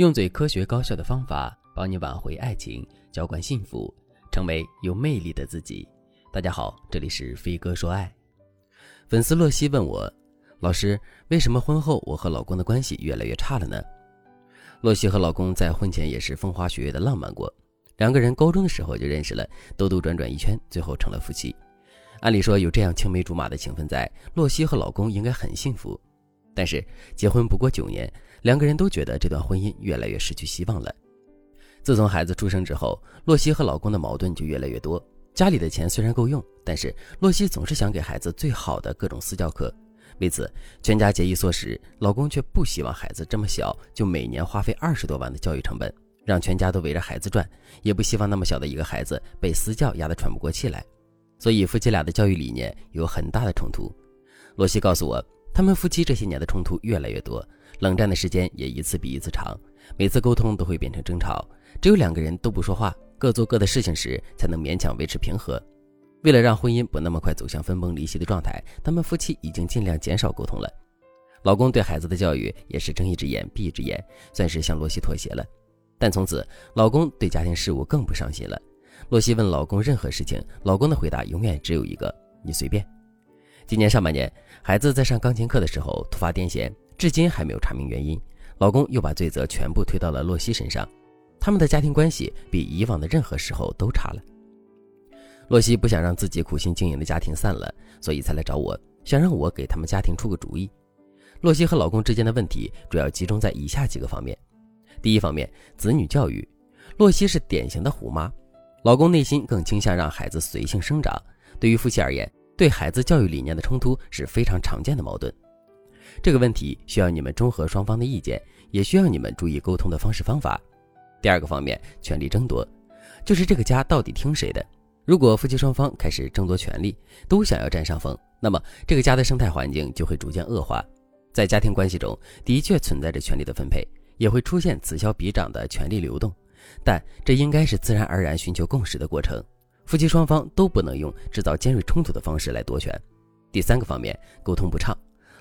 用最科学高效的方法帮你挽回爱情，浇灌幸福，成为有魅力的自己。大家好，这里是飞哥说爱。粉丝洛西问我，老师，为什么婚后我和老公的关系越来越差了呢？洛西和老公在婚前也是风花雪月的浪漫过，两个人高中的时候就认识了，兜兜转转一圈，最后成了夫妻。按理说有这样青梅竹马的情分在，洛西和老公应该很幸福。但是结婚不过九年，两个人都觉得这段婚姻越来越失去希望了。自从孩子出生之后，洛西和老公的矛盾就越来越多。家里的钱虽然够用，但是洛西总是想给孩子最好的各种私教课，为此全家节衣缩食。老公却不希望孩子这么小就每年花费二十多万的教育成本，让全家都围着孩子转，也不希望那么小的一个孩子被私教压得喘不过气来。所以夫妻俩的教育理念有很大的冲突。洛西告诉我。他们夫妻这些年的冲突越来越多，冷战的时间也一次比一次长，每次沟通都会变成争吵。只有两个人都不说话，各做各的事情时，才能勉强维持平和。为了让婚姻不那么快走向分崩离析的状态，他们夫妻已经尽量减少沟通了。老公对孩子的教育也是睁一只眼闭一只眼，算是向洛西妥协了。但从此，老公对家庭事务更不上心了。洛西问老公任何事情，老公的回答永远只有一个：“你随便。”今年上半年，孩子在上钢琴课的时候突发癫痫，至今还没有查明原因。老公又把罪责全部推到了洛西身上，他们的家庭关系比以往的任何时候都差了。洛西不想让自己苦心经营的家庭散了，所以才来找我，想让我给他们家庭出个主意。洛西和老公之间的问题主要集中在以下几个方面：第一方面，子女教育。洛西是典型的虎妈，老公内心更倾向让孩子随性生长。对于夫妻而言，对孩子教育理念的冲突是非常常见的矛盾，这个问题需要你们中和双方的意见，也需要你们注意沟通的方式方法。第二个方面，权力争夺，就是这个家到底听谁的？如果夫妻双方开始争夺权力，都想要占上风，那么这个家的生态环境就会逐渐恶化。在家庭关系中的确存在着权力的分配，也会出现此消彼长的权力流动，但这应该是自然而然寻求共识的过程。夫妻双方都不能用制造尖锐冲突的方式来夺权。第三个方面，沟通不畅、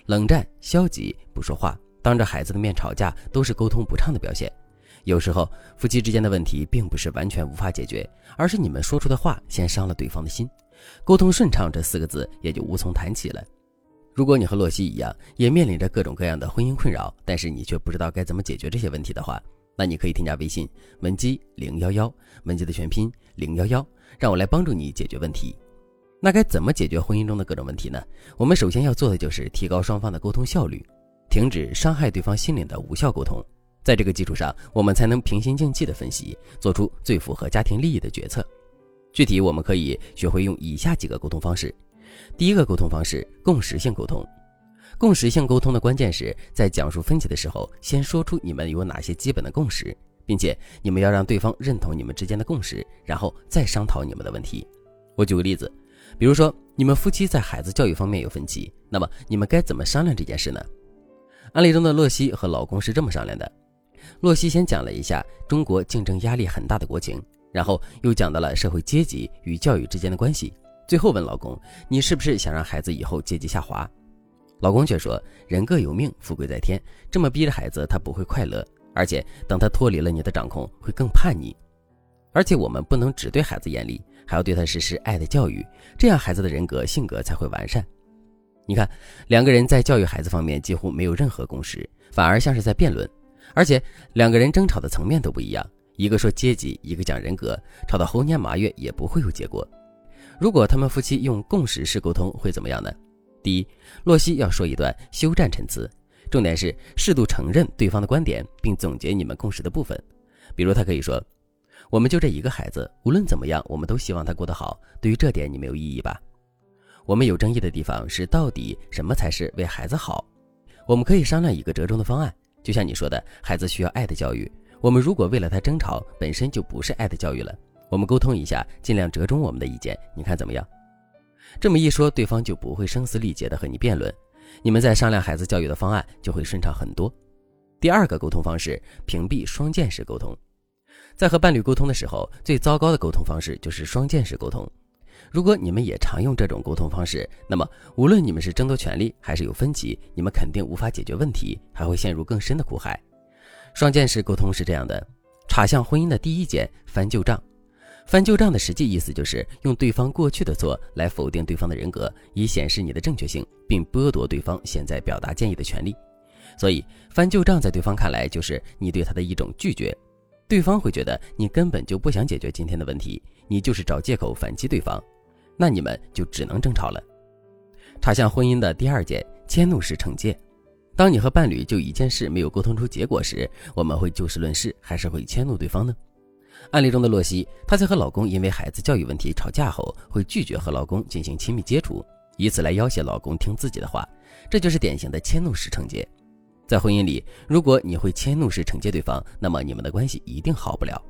冷战、消极、不说话，当着孩子的面吵架，都是沟通不畅的表现。有时候，夫妻之间的问题并不是完全无法解决，而是你们说出的话先伤了对方的心，沟通顺畅这四个字也就无从谈起了。如果你和洛西一样，也面临着各种各样的婚姻困扰，但是你却不知道该怎么解决这些问题的话，那你可以添加微信文姬零幺幺，文姬的全拼零幺幺。让我来帮助你解决问题。那该怎么解决婚姻中的各种问题呢？我们首先要做的就是提高双方的沟通效率，停止伤害对方心灵的无效沟通。在这个基础上，我们才能平心静气的分析，做出最符合家庭利益的决策。具体我们可以学会用以下几个沟通方式。第一个沟通方式：共识性沟通。共识性沟通的关键是在讲述分歧的时候，先说出你们有哪些基本的共识。并且你们要让对方认同你们之间的共识，然后再商讨你们的问题。我举个例子，比如说你们夫妻在孩子教育方面有分歧，那么你们该怎么商量这件事呢？案例中的洛西和老公是这么商量的：洛西先讲了一下中国竞争压力很大的国情，然后又讲到了社会阶级与教育之间的关系，最后问老公：“你是不是想让孩子以后阶级下滑？”老公却说：“人各有命，富贵在天，这么逼着孩子，他不会快乐。”而且，等他脱离了你的掌控，会更叛逆。而且，我们不能只对孩子严厉，还要对他实施爱的教育，这样孩子的人格性格才会完善。你看，两个人在教育孩子方面几乎没有任何共识，反而像是在辩论。而且，两个人争吵的层面都不一样，一个说阶级，一个讲人格，吵到猴年马月也不会有结果。如果他们夫妻用共识式沟通，会怎么样呢？第一，洛西要说一段休战陈词。重点是适度承认对方的观点，并总结你们共识的部分。比如，他可以说：“我们就这一个孩子，无论怎么样，我们都希望他过得好。对于这点，你没有异议吧？我们有争议的地方是，到底什么才是为孩子好？我们可以商量一个折中的方案。就像你说的，孩子需要爱的教育。我们如果为了他争吵，本身就不是爱的教育了。我们沟通一下，尽量折中我们的意见，你看怎么样？这么一说，对方就不会声嘶力竭地和你辩论。”你们在商量孩子教育的方案就会顺畅很多。第二个沟通方式，屏蔽双键式沟通。在和伴侣沟通的时候，最糟糕的沟通方式就是双键式沟通。如果你们也常用这种沟通方式，那么无论你们是争夺权利还是有分歧，你们肯定无法解决问题，还会陷入更深的苦海。双剑式沟通是这样的：插向婚姻的第一剑，翻旧账。翻旧账的实际意思就是用对方过去的错来否定对方的人格，以显示你的正确性，并剥夺对方现在表达建议的权利。所以，翻旧账在对方看来就是你对他的一种拒绝。对方会觉得你根本就不想解决今天的问题，你就是找借口反击对方，那你们就只能争吵了。查向婚姻的第二件，迁怒式惩戒。当你和伴侣就一件事没有沟通出结果时，我们会就事论事，还是会迁怒对方呢？案例中的洛西，她在和老公因为孩子教育问题吵架后，会拒绝和老公进行亲密接触，以此来要挟老公听自己的话，这就是典型的迁怒式惩戒。在婚姻里，如果你会迁怒式惩戒对方，那么你们的关系一定好不了。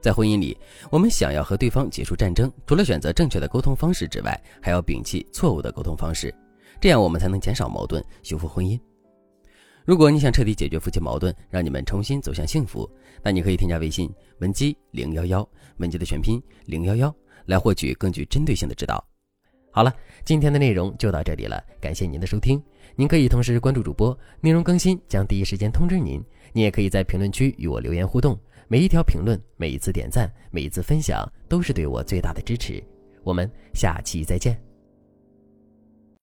在婚姻里，我们想要和对方结束战争，除了选择正确的沟通方式之外，还要摒弃错误的沟通方式，这样我们才能减少矛盾，修复婚姻。如果你想彻底解决夫妻矛盾，让你们重新走向幸福，那你可以添加微信文姬零幺幺，文姬的全拼零幺幺，来获取更具针对性的指导。好了，今天的内容就到这里了，感谢您的收听。您可以同时关注主播，内容更新将第一时间通知您。您也可以在评论区与我留言互动，每一条评论、每一次点赞、每一次分享，都是对我最大的支持。我们下期再见。